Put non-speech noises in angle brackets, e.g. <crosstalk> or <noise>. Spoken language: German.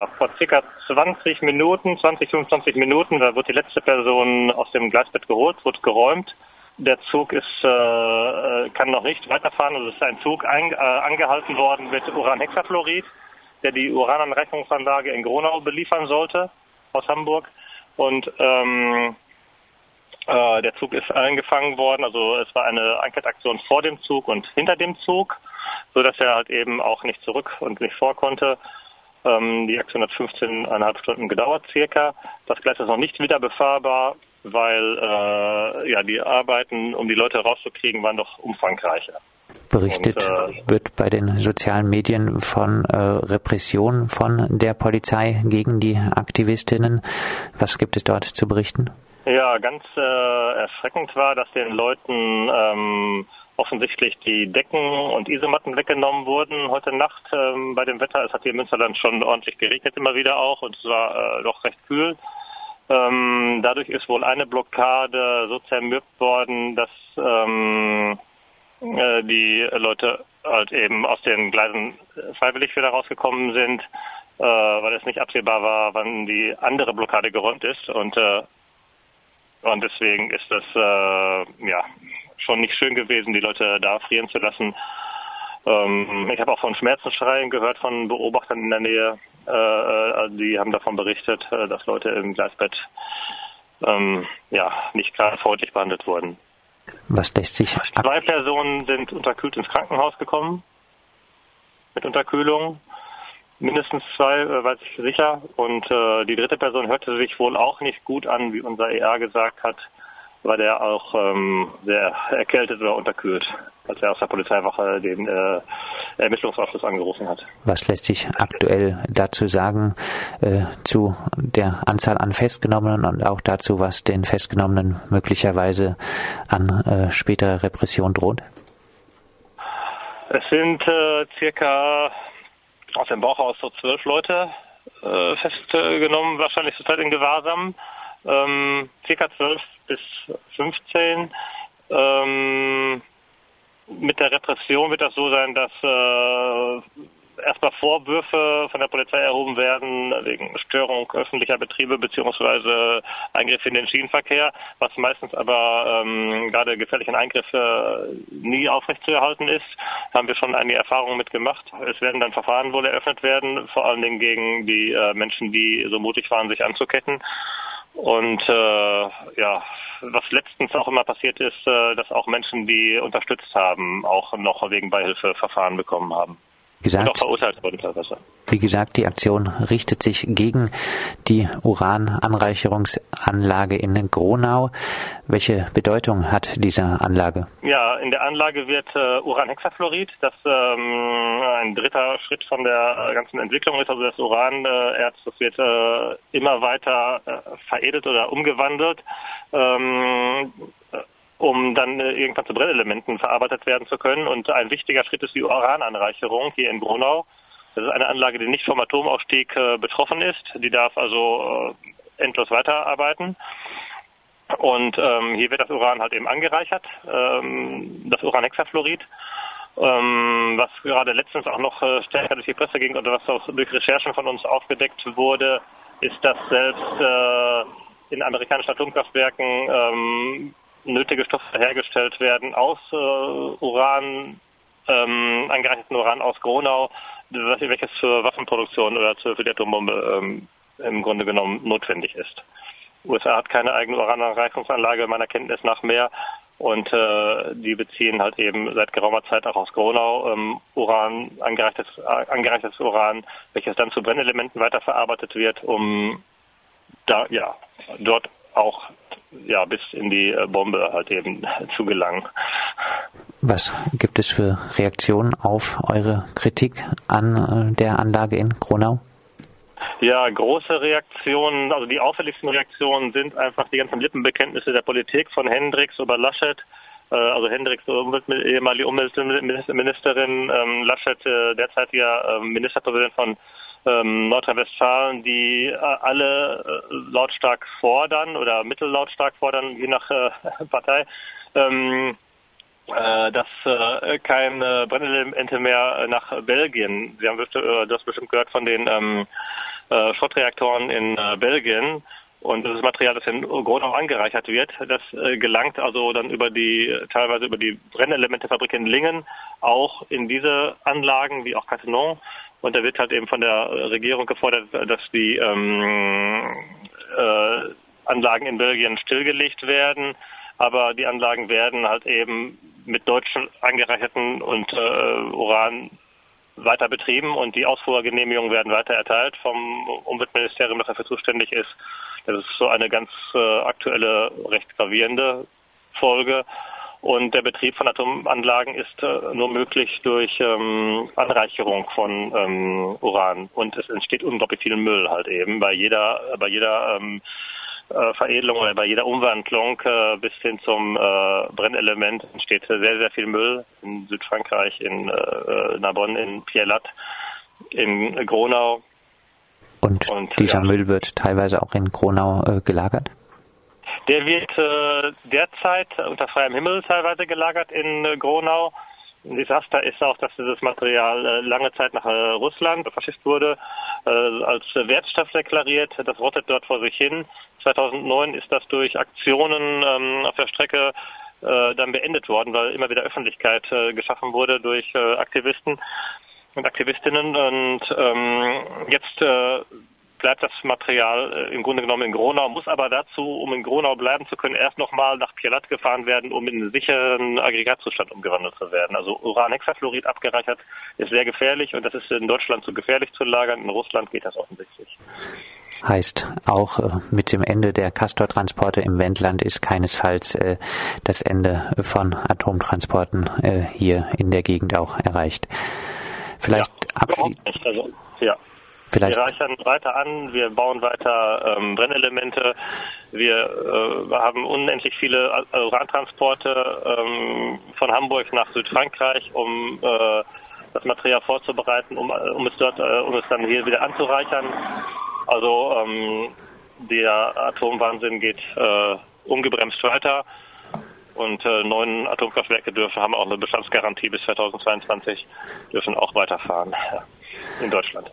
Vor circa 20 Minuten, 20, 25 Minuten, da wird die letzte Person aus dem Gleisbett geholt, wird geräumt. Der Zug ist, äh, kann noch nicht weiterfahren. Also es ist ein Zug ein, äh, angehalten worden mit Uranhexafluorid, der die Urananreichungsanlage in Gronau beliefern sollte aus Hamburg. Und ähm, äh, der Zug ist eingefangen worden. Also es war eine Enquete-Aktion vor dem Zug und hinter dem Zug, so dass er halt eben auch nicht zurück und nicht vor konnte. Ähm, die Aktion hat 15,5 Stunden gedauert circa. Das Gleis ist noch nicht wieder befahrbar, weil äh, ja die Arbeiten, um die Leute rauszukriegen, waren doch umfangreicher. Berichtet und, äh, wird bei den sozialen Medien von äh, Repression von der Polizei gegen die Aktivistinnen. Was gibt es dort zu berichten? Ja, ganz äh, erschreckend war, dass den Leuten ähm, offensichtlich die Decken und Isomatten weggenommen wurden heute Nacht ähm, bei dem Wetter. Es hat hier in Münsterland schon ordentlich geregnet immer wieder auch und es war äh, doch recht kühl. Ähm, dadurch ist wohl eine Blockade so zermürbt worden, dass ähm, äh, die Leute halt eben aus den Gleisen freiwillig wieder rausgekommen sind, äh, weil es nicht absehbar war, wann die andere Blockade geräumt ist und äh, und deswegen ist das äh, ja schon nicht schön gewesen, die Leute da frieren zu lassen. Ähm, ich habe auch von Schmerzensschreien gehört von Beobachtern in der Nähe. Äh, äh, die haben davon berichtet, äh, dass Leute im Gleisbett ähm, ja, nicht gerade freundlich behandelt wurden. Was lässt sich Zwei Personen sind unterkühlt ins Krankenhaus gekommen mit Unterkühlung. Mindestens zwei, äh, weiß ich sicher. Und äh, die dritte Person hörte sich wohl auch nicht gut an, wie unser ER gesagt hat war der auch ähm, sehr erkältet oder unterkühlt, als er aus der Polizeiwache den äh, Ermittlungsausschuss angerufen hat. Was lässt sich aktuell dazu sagen äh, zu der Anzahl an Festgenommenen und auch dazu, was den Festgenommenen möglicherweise an äh, späterer Repression droht? Es sind äh, circa aus dem Bauchhaus so zwölf Leute äh, festgenommen, wahrscheinlich zurzeit in Gewahrsam ähm, circa 12 bis 15. Ähm, mit der Repression wird das so sein, dass äh, erstmal Vorwürfe von der Polizei erhoben werden wegen Störung öffentlicher Betriebe beziehungsweise Eingriffe in den Schienenverkehr, was meistens aber ähm, gerade gefährlichen Eingriffe nie aufrechtzuerhalten ist. Haben wir schon einige Erfahrungen mitgemacht. Es werden dann Verfahren wohl eröffnet werden, vor allen Dingen gegen die äh, Menschen, die so mutig waren, sich anzuketten. Und äh, ja, was letztens auch immer passiert ist, äh, dass auch Menschen, die unterstützt haben, auch noch wegen Beihilfeverfahren bekommen haben gesagt, und verurteilt wurden teilweise. Wie gesagt, die Aktion richtet sich gegen die Urananreicherungsanlage in Gronau. Welche Bedeutung hat diese Anlage? Ja, in der Anlage wird äh, Uranhexafluorid, das ähm, ein dritter Schritt von der ganzen Entwicklung ist, also das Uranerz, das wird äh, immer weiter äh, veredelt oder umgewandelt. Ähm, um dann äh, irgendwann zu Brennelementen verarbeitet werden zu können. Und ein wichtiger Schritt ist die Urananreicherung hier in Brunau. Das ist eine Anlage, die nicht vom Atomausstieg äh, betroffen ist. Die darf also äh, endlos weiterarbeiten. Und ähm, hier wird das Uran halt eben angereichert, ähm, das Uranhexafluorid, ähm, was gerade letztens auch noch äh, stärker durch die Presse ging oder was auch durch Recherchen von uns aufgedeckt wurde, ist, dass selbst äh, in amerikanischen Atomkraftwerken ähm, nötige Stoffe hergestellt werden aus äh, Uran, ähm, angereicherten Uran aus Gronau, welches zur Waffenproduktion oder für die Atombombe ähm, im Grunde genommen notwendig ist. USA hat keine eigene Urananreichungsanlage meiner Kenntnis nach mehr und äh, die beziehen halt eben seit geraumer Zeit auch aus Gronau ähm, Uran, angereichtes, angereichertes Uran, welches dann zu Brennelementen weiterverarbeitet wird, um da ja dort auch ja, bis in die äh, Bombe halt eben <laughs> zu gelangen. Was gibt es für Reaktionen auf eure Kritik an äh, der Anlage in Gronau? Ja, große Reaktionen, also die auffälligsten Reaktionen sind einfach die ganzen Lippenbekenntnisse der Politik von Hendricks über Laschet. Äh, also Hendricks, ehemalige Umweltministerin, ähm, Laschet, derzeitiger ähm, Ministerpräsident von ähm, Nordrhein-Westfalen, die äh, alle äh, lautstark fordern oder mittellautstark fordern, je nach äh, <laughs> Partei, ähm, äh, dass keine Brennelemente mehr nach Belgien. Sie haben das bestimmt gehört von den ähm, äh, Schrottreaktoren in Belgien. Und das Material, das in Gronau angereichert wird, das äh, gelangt also dann über die, teilweise über die Brennelementefabrik in Lingen auch in diese Anlagen, wie auch Cattenom. Und da wird halt eben von der Regierung gefordert, dass die ähm, äh, Anlagen in Belgien stillgelegt werden. Aber die Anlagen werden halt eben mit deutschen angereicherten und äh, Uran weiter betrieben und die Ausfuhrgenehmigungen werden weiter erteilt vom Umweltministerium, das dafür zuständig ist. Das ist so eine ganz äh, aktuelle, recht gravierende Folge. Und der Betrieb von Atomanlagen ist äh, nur möglich durch ähm, Anreicherung von ähm, Uran. Und es entsteht unglaublich viel Müll halt eben bei jeder, bei jeder ähm, äh, Veredelung oder bei jeder Umwandlung äh, bis hin zum äh, Brennelement entsteht sehr, sehr viel Müll in Südfrankreich, in äh, Narbonne, in Pierlat, in Gronau. Und, Und dieser ja. Müll wird teilweise auch in Gronau äh, gelagert? Der wird äh, derzeit unter freiem Himmel teilweise gelagert in äh, Gronau. Ein Desaster ist auch, dass dieses Material äh, lange Zeit nach äh, Russland verschifft wurde, äh, als Wertstoff deklariert. Das rottet dort vor sich hin. 2009 ist das durch Aktionen ähm, auf der Strecke äh, dann beendet worden, weil immer wieder Öffentlichkeit äh, geschaffen wurde durch äh, Aktivisten und Aktivistinnen. Und ähm, jetzt äh, bleibt das Material äh, im Grunde genommen in Gronau, muss aber dazu, um in Gronau bleiben zu können, erst nochmal nach Pierlat gefahren werden, um in einen sicheren Aggregatzustand umgewandelt zu werden. Also Uranhexafluorid abgereichert ist sehr gefährlich und das ist in Deutschland zu gefährlich zu lagern. In Russland geht das offensichtlich. Heißt, auch äh, mit dem Ende der Castor-Transporte im Wendland ist keinesfalls äh, das Ende von Atomtransporten äh, hier in der Gegend auch erreicht. Vielleicht ja, abschließend. Also, ja. Vielleicht. Wir reichern weiter an, wir bauen weiter ähm, Brennelemente, wir äh, haben unendlich viele äh, Urantransporte ähm, von Hamburg nach Südfrankreich, um äh, das Material vorzubereiten, um, um es dort, äh, um es dann hier wieder anzureichern. Also ähm, der Atomwahnsinn geht äh, ungebremst weiter und äh, neun Atomkraftwerke dürfen haben auch eine Bestandsgarantie bis 2022 dürfen auch weiterfahren in Deutschland.